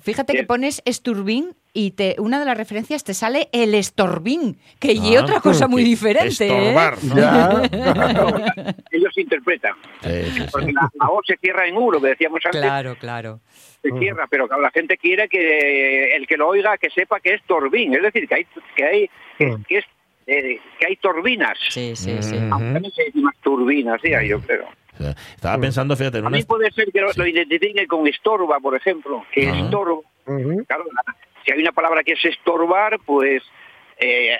Fíjate que pones esturbín y te, una de las referencias te sale el estorbín, que y
Ah,
otra cosa muy diferente. ¿eh?
estorbar, ¿no?
ellos interpretan. Porque la, la O se cierra en U, lo que decíamos antes,
Claro, claro.
se cierra, pero claro, la gente quiere que el que lo oiga que sepa que es torbín, es decir, que hay que hay que es eh, que hay turbinas.
Sí, sí,
sí.
Aunque también se dice más turbinas, sí, yo creo.
Estaba pensando, fíjate, en
A
una...
mí puede ser que lo, lo identifique con estorba, por ejemplo, que estorbo. Claro, la- si hay una palabra que es estorbar, pues eh,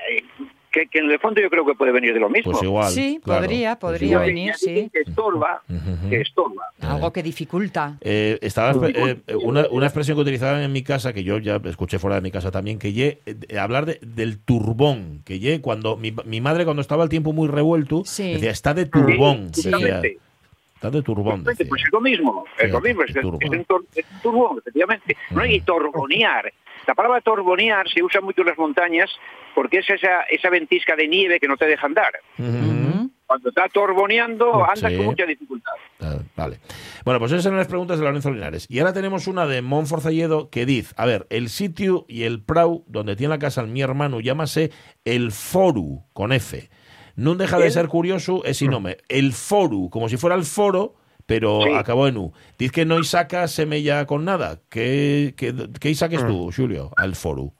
que, que en el fondo yo creo que puede venir de lo mismo.
Pues igual,
Sí,
claro,
podría,
pues
podría
igual.
venir, sí.
Que estorba, que estorba.
Algo que dificulta.
Eh, estaba espe- eh, una, una expresión que utilizaban en mi casa, que yo ya escuché fuera de mi casa también, que ye, eh, hablar de- del turbón, que ye, cuando mi, mi madre cuando estaba el tiempo muy revuelto,
Sí.
decía, está de turbón.
Sí,
decía. Está de turbón.
Pues es lo mismo, es lo mismo, es, es un, tor- es un turbón, efectivamente. No hay torbonear. La palabra torbonear se usa mucho en las montañas porque es esa, esa ventisca de nieve que no te deja andar. Cuando está torboneando, andas
Sí.
con mucha dificultad.
Ah, Vale. Bueno, pues esas eran las preguntas de Lorenzo Linares. Y ahora tenemos una de Monforcelledo que dice, a ver, el sitio y el prau donde tiene la casa mi hermano llámase el Foru, con F. No deja de ser curioso ese nombre. El Foru, como si fuera el foro, pero
Sí.
acabó en U. Dice que no hay saca semella con nada. ¿Qué, qué, qué saques tú, Julio, al Foru?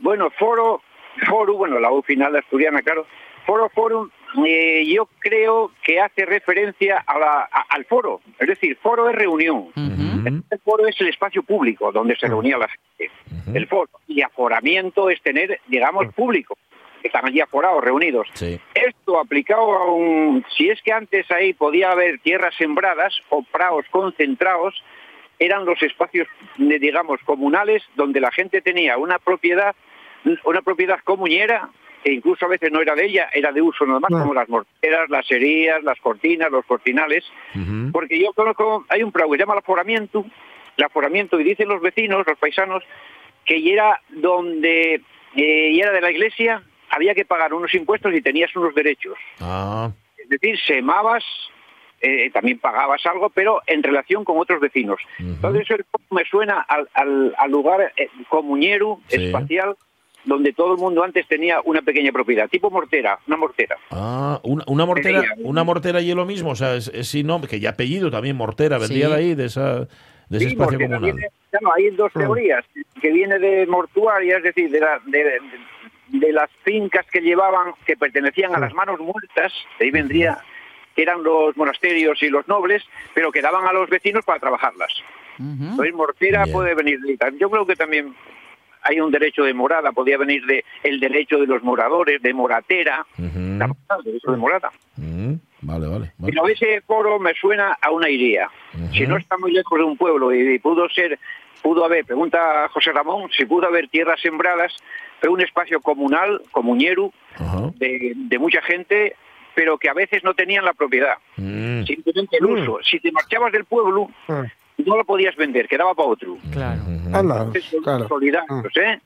Bueno, foro, foro, bueno, la U final de asturiana, claro. Foro, forum, eh, yo creo que hace referencia a la- a- al foro. Es decir, foro es reunión. El foro es el espacio público donde se reunía la gente. El foro. Y aforamiento es tener, digamos, público. Están allí aforados, reunidos.
Sí.
Esto aplicado a un... Si es que antes ahí podía haber tierras sembradas o praos concentrados, eran los espacios, de, digamos, comunales donde la gente tenía una propiedad, una propiedad comunera, que incluso a veces no era de ella, era de uso normal, como las morteras, las herías, las cortinas, los cortinales. Porque yo conozco, hay un prau que se llama el aforamiento, el aforamiento, y dicen los vecinos, los paisanos, que ya era donde, eh, ya era de la iglesia, había que pagar unos impuestos y tenías unos derechos.
Ah,
Es decir, semabas, eh, también pagabas algo, pero en relación con otros vecinos. Entonces eso me suena al, al- al lugar eh, comuñero,
Sí.
espacial, donde todo el mundo antes tenía una pequeña propiedad, tipo mortera, una mortera.
ah una, una mortera, una mortera y es lo mismo, o sea, es, es sin nombre, que ya apellido también, mortera, vendría
Sí.
de ahí, de, esa, de ese
Sí,
espacio comunal.
viene- claro, hay dos teorías, que viene de mortuaria, es decir, de, la- de- de- de las fincas que llevaban, que pertenecían a las manos muertas, de ahí vendría, que eran los monasterios y los nobles, pero que daban a los vecinos para trabajarlas. Entonces, mortera
Bien.
puede venir de. Yo creo que también hay un derecho de morada, podría venir de el derecho de los moradores, de moratera, la morada, el derecho de morada.
Vale, vale. vale.
Pero ese foro me suena a una iría. Si no está muy lejos de un pueblo y pudo ser, pudo haber, pregunta a José Ramón, si pudo haber tierras sembradas, fue un espacio comunal, comuñero, de, de mucha gente, pero que a veces no tenían la propiedad,
Mm.
simplemente el uso. Si te marchabas del pueblo, no lo podías vender, quedaba para otro.
Claro.
Anda,
Entonces, son
claro.
solidarios, ¿eh?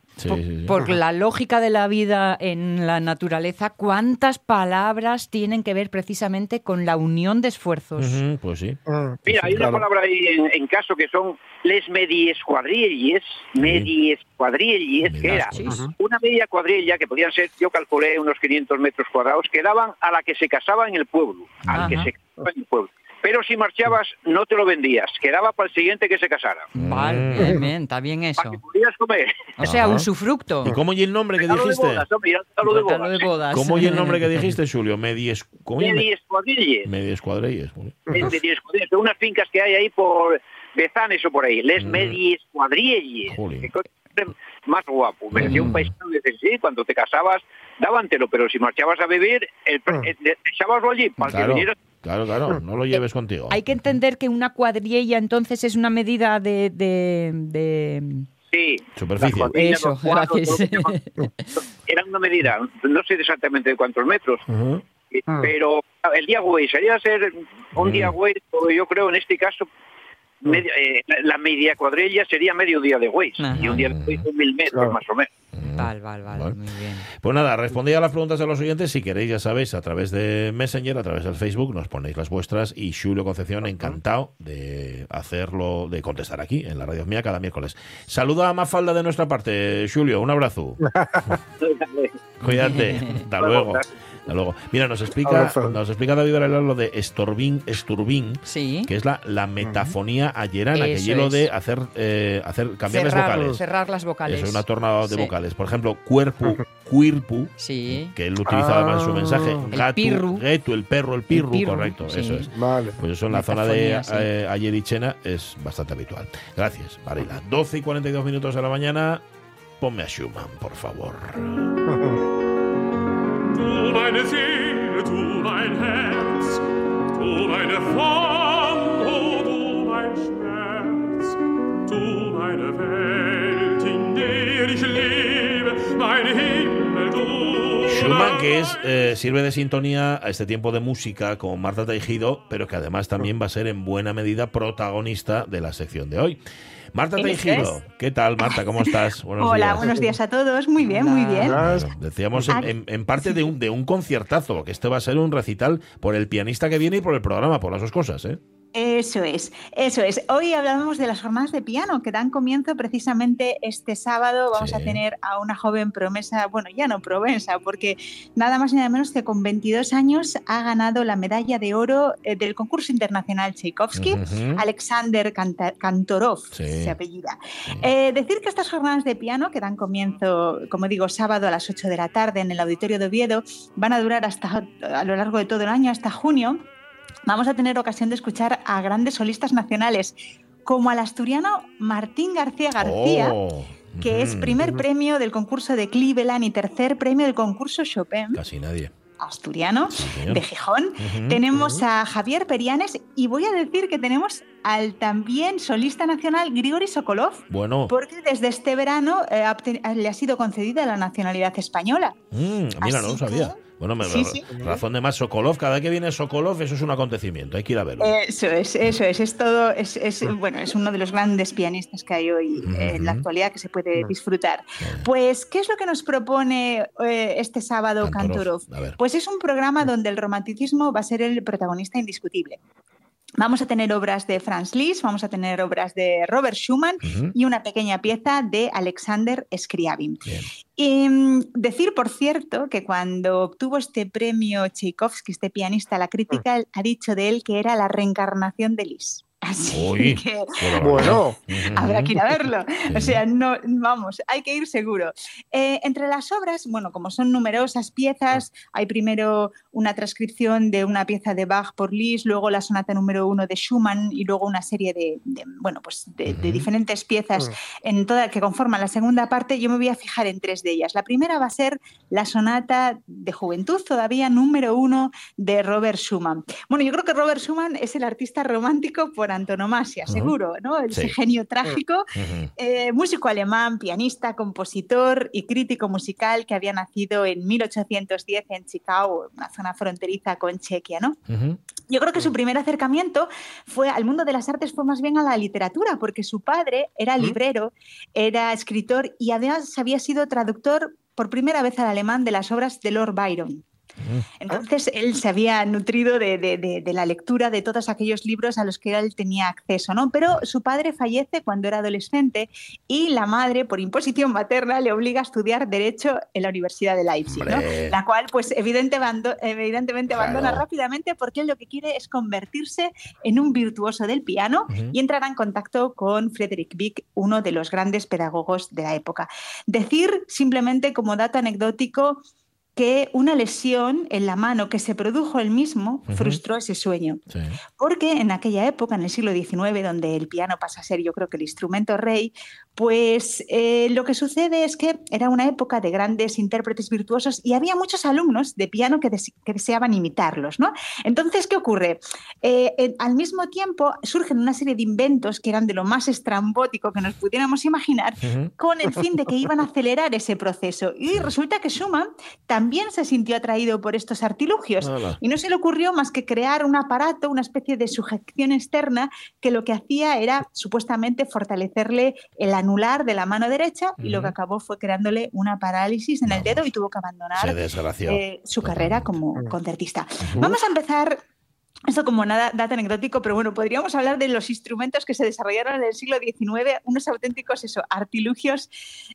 Por la lógica de la vida en la naturaleza, ¿cuántas palabras tienen que ver precisamente con la unión de esfuerzos?
Ujú, pues sí.
Mira, hay una palabra ahí en, en caso que son les medies cuadrilles, medies cuadrilles, que era una media cuadrilla que podían ser, yo calculé, unos 500 metros cuadrados, que daban a la que se casaba en el pueblo, al que
Ajá.
se casaba en el pueblo. Pero si marchabas, no te lo vendías, quedaba para el siguiente que se casara.
Vale, bien, bien, está bien eso.
Podías comer.
O sea,
Ajá.
usufructo.
¿Y cómo y el nombre que
Regalo de
dijiste?
bodas, hombre, regalo de
Regalo
bodas.
de bodas.
¿Cómo y el nombre que dijiste, Julio? Medies, ¿cómo y-
Medies cuadrilles.
Medies cuadrilles. muy bien.
Es medies cuadrilles, son unas fincas que hay ahí por Bezanes o por ahí, les medies cuadrilles.
Jolín.
Qué cosa más guapo. Me decía un paisano, dice, sí, cuando te casabas, dábantelo, pero si marchabas a beber, el, pre- eh, echabaslo allí para que
Claro,
viniera.
Claro, claro, no lo lleves contigo.
Hay que entender que una cuadrilla entonces es una medida de, de, de-
Sí.
Superficie.
Eso, gracias.
Era una medida, no sé exactamente de cuántos metros, eh, pero el día güey, sería ser un día güey, yo creo en este caso, media- eh, la- la media cuadrilla sería medio día de güey, y un día de güey son mil metros
Claro.
más o menos.
Val, val, val, muy bien.
Pues nada, respondí a las preguntas de los oyentes. Si queréis, ya sabéis, a través de Messenger, a través del Facebook, nos ponéis las vuestras. Y Julio Concepción, encantado de hacerlo, de contestar aquí en la radio mía cada miércoles. Saluda a Mafalda de nuestra parte, Julio. Un abrazo. Cuídate. Hasta luego. Hasta luego. Mira, nos explica, nos explica David Varela lo de estorbín, esturbín,
Sí.
que es la, la metafonía ayerana, que
Eso
hielo
es.
de hacer, eh, hacer cambiar las vocales.
cerrar las vocales.
Eso es una tornada de
Sí.
vocales. Por ejemplo, cuerpo, cuerpo,
Sí.
que él utiliza además en su mensaje.
Ah.
El
Gato,
pirru.
geto, el perro, el pirru,
pirru,
correcto,
sí.
eso es.
Vale.
Pues eso en la zona de
sí.
eh, Ayerichena es bastante habitual. Gracias, Varela. 12 y 42 minutos de la mañana. Ponme a Schumann, por favor.
Du meine Seele, du mein Herz, du meine Form, oh du mein Schmerz, du meine Welt, in der ich lebe, mein Himmel, du
Schumann, que es, eh, sirve de sintonía a este tiempo de música con Marta Teijido, pero que además también va a ser en buena medida protagonista de la sección de hoy. Marta
es.
¿qué tal, Marta? ¿Cómo estás? Buenos
Hola,
días.
buenos días a todos. Muy bien, muy bien.
Bueno, decíamos en, en- en parte de un, de un conciertazo, que este va a ser un recital por el pianista que viene y por el programa, por las dos cosas, ¿eh?
Eso es, eso es. Hoy hablábamos de las jornadas de piano que dan comienzo precisamente este sábado. Vamos
Sí.
a tener a una joven promesa, bueno, ya no promesa, porque nada más y nada menos que con 22 años ha ganado la medalla de oro eh, del concurso internacional Tchaikovsky. Alexander Kantorov
Sí.
se apellida. Eh, decir que estas jornadas de piano, que dan comienzo, como digo, sábado a las 8 de la tarde en el Auditorio de Oviedo, van a durar hasta a lo largo de todo el año, hasta junio. Vamos a tener ocasión de escuchar a grandes solistas nacionales, como al asturiano Martín García García,
Oh,
que es primer premio del concurso de Cleveland y tercer premio del concurso Chopin
Casi nadie.
asturiano
señor.
de Gijón.
Ujú.
Tenemos a Javier Perianes y voy a decir que tenemos al también solista nacional Grigori Sokolov,
Bueno,
porque desde este verano eh, le ha sido concedida la nacionalidad española.
mm, mira, no lo
Así
sabía. Bueno, me,
Sí, sí.
razón de más, Sokolov, cada vez que viene Sokolov, eso es un acontecimiento, hay que ir a verlo.
Eso es, eso es, es todo, es, es, bueno, es uno de los grandes pianistas que hay hoy en la actualidad que se puede disfrutar. Pues, ¿qué es lo que nos propone eh, este sábado
Kantorov.
Pues es un programa donde el romanticismo va a ser el protagonista indiscutible. Vamos a tener obras de Franz Liszt, vamos a tener obras de Robert Schumann y una pequeña pieza de Alexander Scriabin.
Bien.
Y mm, decir, por cierto, que cuando obtuvo este premio Tchaikovsky, este pianista, la crítica ha dicho de él que era la reencarnación de Liszt. Así
Uy,
que.
Bueno.
Habrá que ir a verlo. O sea, no, vamos, hay que ir seguro. Eh, entre las obras, bueno, como son numerosas piezas, hay primero una transcripción de una pieza de Bach por Liszt, luego la sonata número uno de Schumann y luego una serie de, de, bueno, pues de, de diferentes piezas en toda, que conforman la segunda parte. Yo me voy a fijar en tres de ellas. La primera va a ser la sonata de juventud, todavía número uno de Robert Schumann. Bueno, yo creo que Robert Schumann es el artista romántico por antonomasia, seguro, ¿no? Ese
Sí.
genio trágico. Eh, músico alemán, pianista, compositor y crítico musical que había nacido en 1810 en Chicago, una zona fronteriza con Chequia, ¿no? Yo creo que su primer acercamiento fue al mundo de las artes, fue más bien a la literatura, porque su padre era librero, era escritor y además había sido traductor por primera vez al alemán de las obras de Lord Byron. Entonces él se había nutrido de, de- de- de la lectura de todos aquellos libros a los que él tenía acceso, ¿no? Pero su padre fallece cuando era adolescente y la madre, por imposición materna, le obliga a estudiar Derecho en la Universidad de Leipzig. La cual, pues, evidente evidentemente
Claro.
abandona rápidamente porque él lo que quiere es convertirse en un virtuoso del piano y entrará en contacto con Friedrich Wieck, uno de los grandes pedagogos de la época. Decir simplemente como dato anecdótico que una lesión en la mano que se produjo él mismo frustró ese sueño. Porque en aquella época, en el siglo XIX, donde el piano pasa a ser yo creo que el instrumento rey, pues eh, lo que sucede es que era una época de grandes intérpretes virtuosos y había muchos alumnos de piano que, que deseaban imitarlos. ¿no? Entonces, ¿qué ocurre? Eh, al mismo tiempo surgen una serie de inventos que eran de lo más estrambótico que nos pudiéramos imaginar, con el fin de que iban a acelerar ese proceso. Y resulta que Schumann también se sintió atraído por estos artilugios y no se le ocurrió más que crear un aparato, una especie de sujeción externa que lo que hacía era supuestamente fortalecerle el anular de la mano derecha y lo que acabó fue creándole una parálisis en el dedo y tuvo que abandonar eh, su carrera como concertista. Vamos a empezar esto como nada dato anecdótico, pero bueno, podríamos hablar de los instrumentos que se desarrollaron en el siglo XIX, unos auténticos eso, artilugios.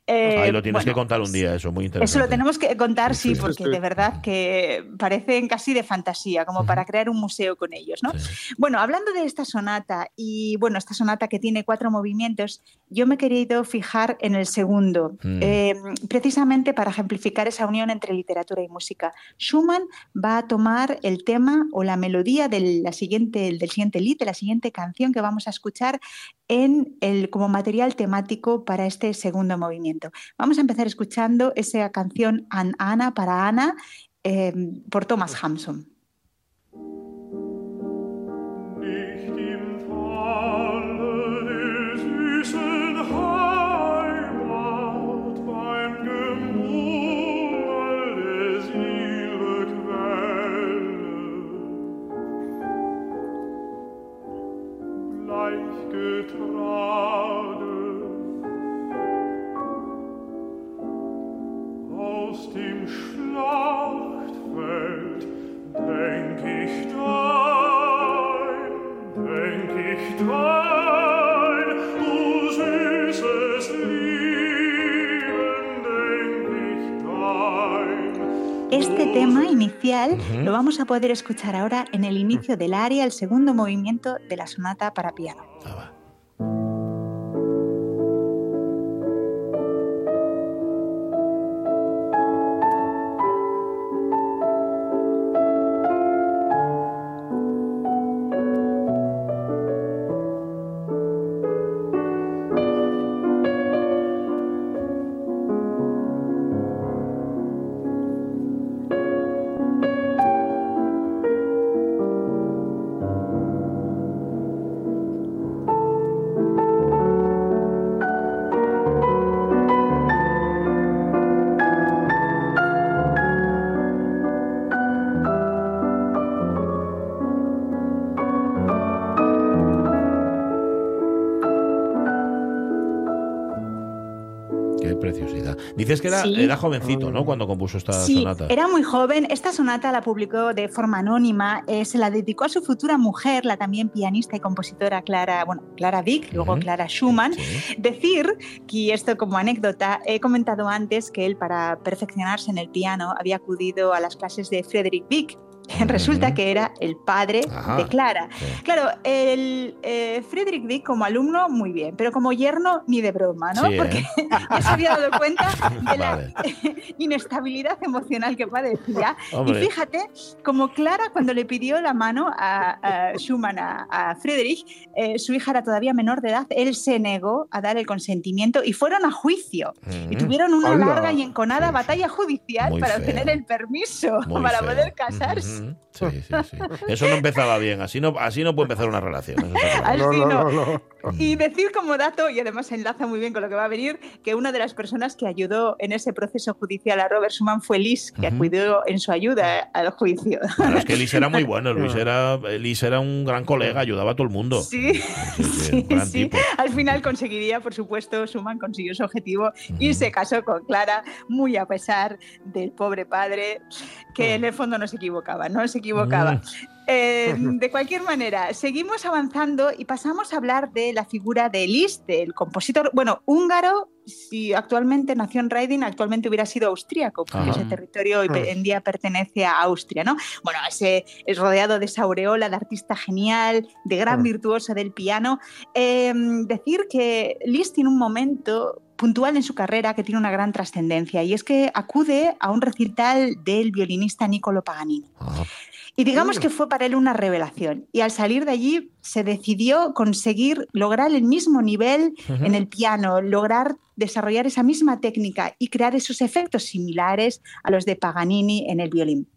eh,
Ahí lo tienes
bueno,
que contar un día, eso, muy interesante.
eso lo tenemos que contar, sí, porque de verdad que parecen casi de fantasía, como para crear un museo con ellos, ¿no? Bueno, hablando de esta sonata, y bueno, esta sonata que tiene cuatro movimientos, yo me he querido fijar en el segundo,
Mm.
eh, precisamente para ejemplificar esa unión entre literatura y música. Schumann va a tomar el tema o la melodía del, la siguiente, del siguiente lead, de la siguiente canción que vamos a escuchar en el, como material temático para este segundo movimiento. Vamos a empezar escuchando esa canción An Ana para Ana eh, por Thomas Hampson. Tema inicial
Ujú.
lo vamos a poder escuchar ahora en el inicio del área, el segundo movimiento de la sonata para piano.
Qué que era,
Sí.
era jovencito, ¿no? Cuando compuso esta
Sí,
sonata.
era muy joven. Esta sonata la publicó de forma anónima. eh, se la dedicó a su futura mujer, la también pianista y compositora Clara, bueno, Clara Vick, luego. Clara Schumann. Decir, que esto como anécdota, he comentado antes que él para perfeccionarse en el piano había acudido a las clases de Frederick Vick. Resulta que era el padre
Ajá.
de Clara. Claro, el eh, Friedrich Vick como alumno, muy bien, pero como yerno, ni de broma, ¿no?
Sí, ¿eh?
Porque ya se había dado cuenta de la
Vale.
inestabilidad emocional que padecía. y
Hombre.
fíjate, como Clara, cuando le pidió la mano a, a Schumann, a, a Friedrich, eh, su hija era todavía menor de edad, él se negó a dar el consentimiento y fueron a juicio. Y tuvieron una
Hala.
larga y enconada batalla judicial
Muy
para
feo.
obtener el permiso
Muy
para
feo.
poder casarse.
Ujú. Sí, sí, sí. Eso no empezaba bien. Así no, así no puede empezar una relación. eso
no. Y decir como dato, y además se enlaza muy bien con lo que va a venir, que una de las personas que ayudó en ese proceso judicial a Robert Schumann fue Liz, que
Ujú.
acudió en su ayuda al juicio.
Claro, es que Luis era muy bueno. Luis era, Luis era un gran colega, ayudaba a todo el mundo.
Sí,
sí.
Al final conseguiría, por supuesto, Schumann consiguió su objetivo y se casó con Clara, muy a pesar del pobre padre, que en el fondo no se equivocaba, no se equivocaba. Eh, de cualquier manera, seguimos avanzando y pasamos a hablar de la figura de Liszt, del compositor, bueno, húngaro, si actualmente nació en Reading, actualmente hubiera sido austríaco, porque
Ajá.
ese territorio hoy en día pertenece a Austria, ¿no? Bueno, ese es rodeado de esa aureola de artista genial, de gran virtuoso del piano. Eh, decir que Liszt tiene un momento puntual en su carrera que tiene una gran trascendencia y es que acude a un recital del violinista Niccolo Paganini. Y digamos que fue para él una revelación. Y al salir de allí se decidió conseguir lograr el mismo nivel en el piano, lograr desarrollar esa misma técnica y crear esos efectos similares a los de Paganini en el violín.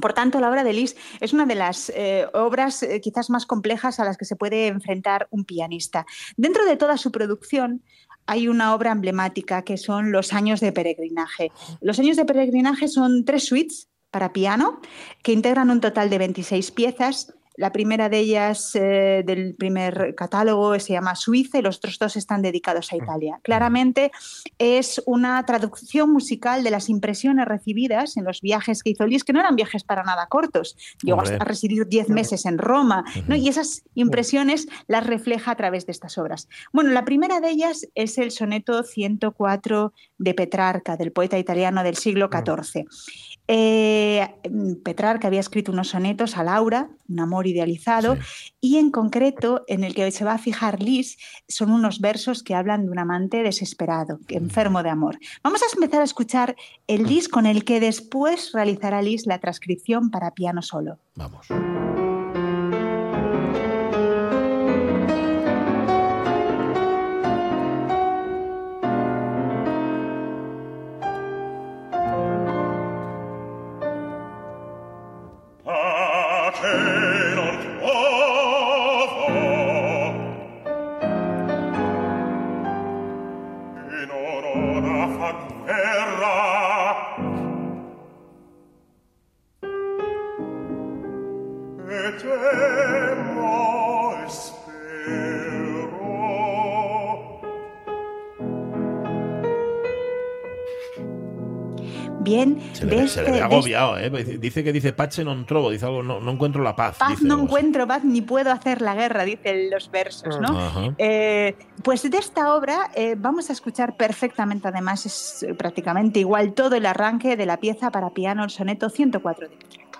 Por tanto, la obra de Lis es una de las eh, obras eh, quizás más complejas a las que se puede enfrentar un pianista. Dentro de toda su producción hay una obra emblemática que son Los años de peregrinaje. Los años de peregrinaje son tres suites para piano que integran un total de 26 piezas la primera de ellas eh, del primer catálogo se llama Suiza y los otros dos están dedicados a Italia. Claramente es una traducción musical de las impresiones recibidas en los viajes que hizo Lis, que no eran viajes para nada cortos. Llegó a residir 10 meses en Roma ¿no? y esas impresiones las refleja a través de estas obras. Bueno, la primera de ellas es el soneto 104 de Petrarca, del poeta italiano del siglo XIV. Eh, Petrarca había escrito unos sonetos a Laura, un amor idealizado, y en concreto, en el que se va a fijar Lis, son unos versos que hablan de un amante desesperado, enfermo de amor. Vamos a empezar a escuchar el Lis con el que después realizará Lis la transcripción para piano solo.
Vamos. Se le, ve agobiado, ¿eh? Dice que dice Pache non trovo, dice algo, no, no encuentro la paz.
Paz
dice
no encuentro paz ni puedo hacer la guerra, dicen los versos, ¿no? Eh, pues de esta obra eh, vamos a escuchar perfectamente, además es prácticamente igual todo el arranque de la pieza para piano, el soneto 104 de Petrarca.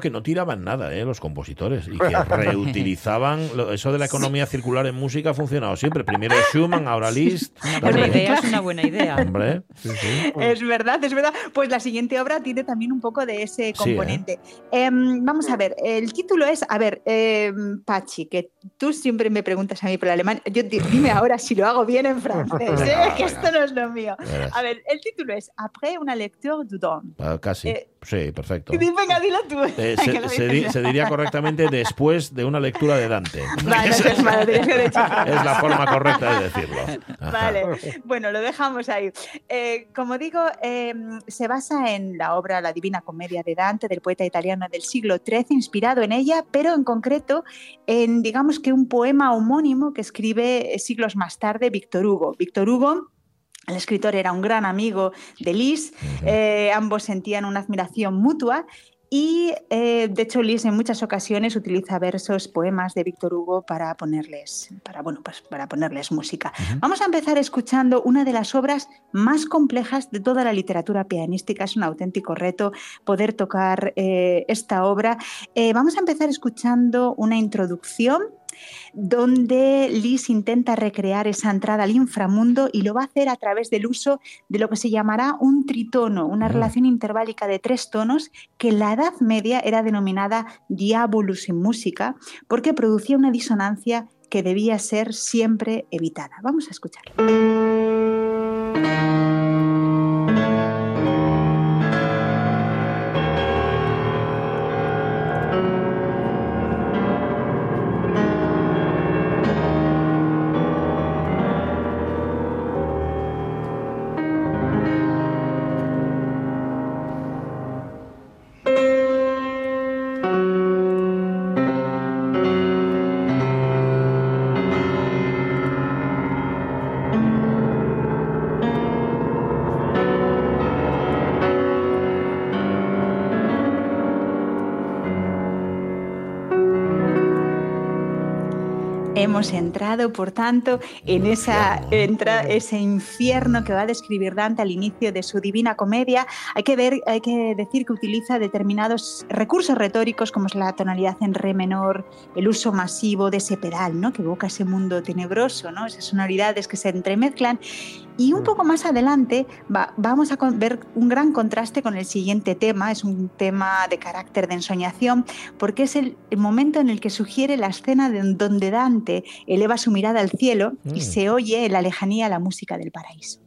Que no tiraban nada, ¿eh? Los compositores. Y que reutilizaban. lo- eso de la economía circular en música ha funcionado siempre. Primero Schumann, ahora Liszt.
Es una buena idea.
Hombre, sí, sí.
Es verdad, es verdad. Pues la siguiente obra tiene también un poco de ese
Sí, ¿eh?
componente. Em, vamos a ver, el título es, a ver, em, Pachi, que tú siempre me preguntas a mí por el alemán. Yo di- dime ahora si lo hago bien en francés, ¿eh? Que esto no es lo mío. A ver, el título es Après una lecture du don.
Ah, Casi.
Eh,
sí, perfecto.
Venga, dilo tú.
Eh, se, se
dices
di- se diría correctamente después de una lectura de Dante.
Vale, decir.
Es la forma correcta de decirlo. Ajá.
Vale, bueno, lo dejamos ahí. Eh, como digo, eh, se basa en la obra La Divina Comedia de Dante, del poeta italiano del siglo XIII, inspirado en ella, pero en concreto en, digamos que un poema homónimo que escribe eh, siglos más tarde Víctor Hugo. Víctor Hugo el escritor era un gran amigo de Lis, eh, ambos sentían una admiración mutua y eh, de hecho Lis en muchas ocasiones utiliza versos, poemas de Víctor Hugo para ponerles, para, bueno, pues para ponerles música. Vamos a empezar escuchando una de las obras más complejas de toda la literatura pianística. Es un auténtico reto poder tocar eh, esta obra. Eh, vamos a empezar escuchando una introducción donde Lis intenta recrear esa entrada al inframundo y lo va a hacer a través del uso de lo que se llamará un tritono, una relación interválica de tres tonos que en la Edad Media era denominada diabolus en música porque producía una disonancia que debía ser siempre evitada. Vamos a escucharlo. Hemos entrado, por tanto, en esa entra, ese infierno que va a describir Dante al inicio de su Divina Comedia. Hay que ver, hay que decir que utiliza determinados recursos retóricos como es la tonalidad en re menor, el uso masivo de ese pedal, ¿no? Que evoca ese mundo tenebroso, ¿no? Esas sonoridades que se entremezclan y un poco más adelante va- vamos a ver un gran contraste con el siguiente tema, es un tema de carácter de ensoñación, porque es el, el momento en el que sugiere la escena de donde Dante eleva su mirada al cielo y
Mm.
se oye en la lejanía la música del paraíso.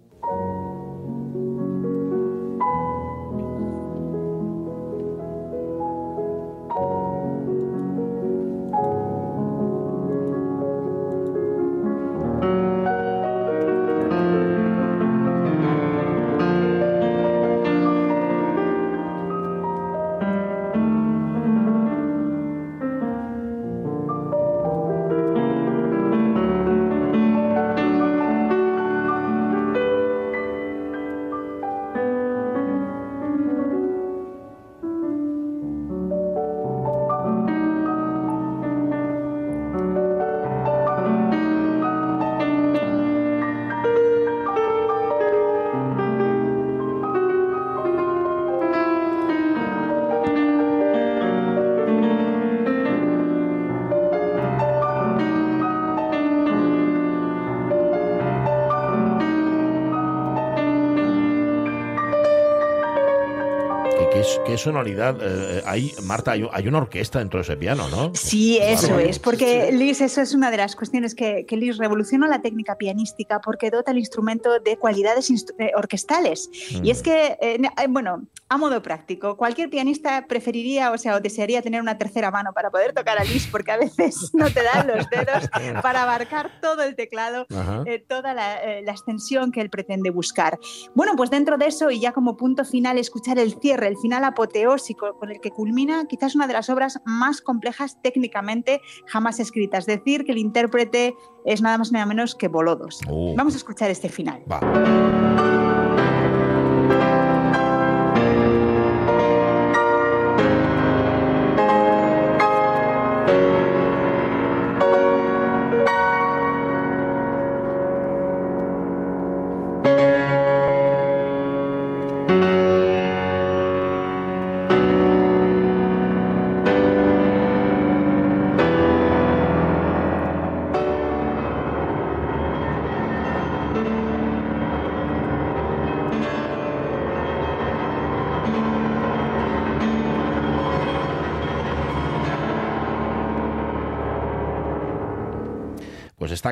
¿Qué, qué es- qué sonoridad? eh, hay, Marta, hay, hay una orquesta dentro de ese piano, ¿no?
Sí, eso
Bárbaro.
es, porque Liz, eso es una de las cuestiones que, que Liz revolucionó la técnica pianística porque dota el instrumento de cualidades instru- eh, orquestales. Y es que, eh, ne- eh, bueno, a modo práctico, cualquier pianista preferiría, o sea, o desearía tener una tercera mano para poder tocar a Liz porque a veces no te dan los dedos para abarcar todo el teclado, eh, toda la, eh, la extensión que él pretende buscar. Bueno, pues dentro de eso y ya como punto final escuchar el cierre, el final apoteósico con el que culmina quizás una de las obras más complejas técnicamente jamás escritas. Decir que el intérprete es nada más ni nada menos que Bolodos.
Oh.
Vamos a escuchar este final.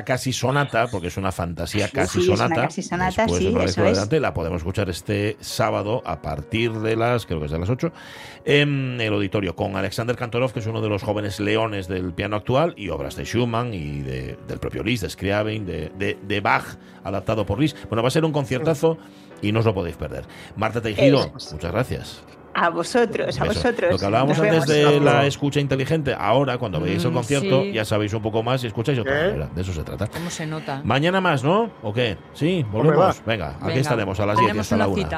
Casi sonata, porque es una fantasía casi
sí, es una
sonata.
casi sonata,
Después
sí,
de una
eso
lectura de
es.
Dante, la podemos escuchar este sábado a partir de las, creo que es de las 8, en el auditorio, con Alexander Kantorov, que es uno de los jóvenes leones del piano actual, y obras de Schumann y de- del propio Liszt, de Scriabin, de, de, de Bach, adaptado por Liszt. Bueno, va a ser un conciertazo y no os lo podéis perder. Marta
es.
muchas gracias.
A vosotros, a
Eso.
vosotros.
Lo que hablábamos
Nos
antes
vemos.
de la escucha inteligente, ahora cuando veáis el
Mm,
concierto
sí.
ya sabéis un poco más y escucháis otra manera. De eso se trata.
¿Cómo se nota?
Mañana más, ¿no? ¿O qué? Sí, volvemos.
va.
Venga, aquí
Venga,
estaremos a las 10 y
tenemos
hasta la
una
1.
cita.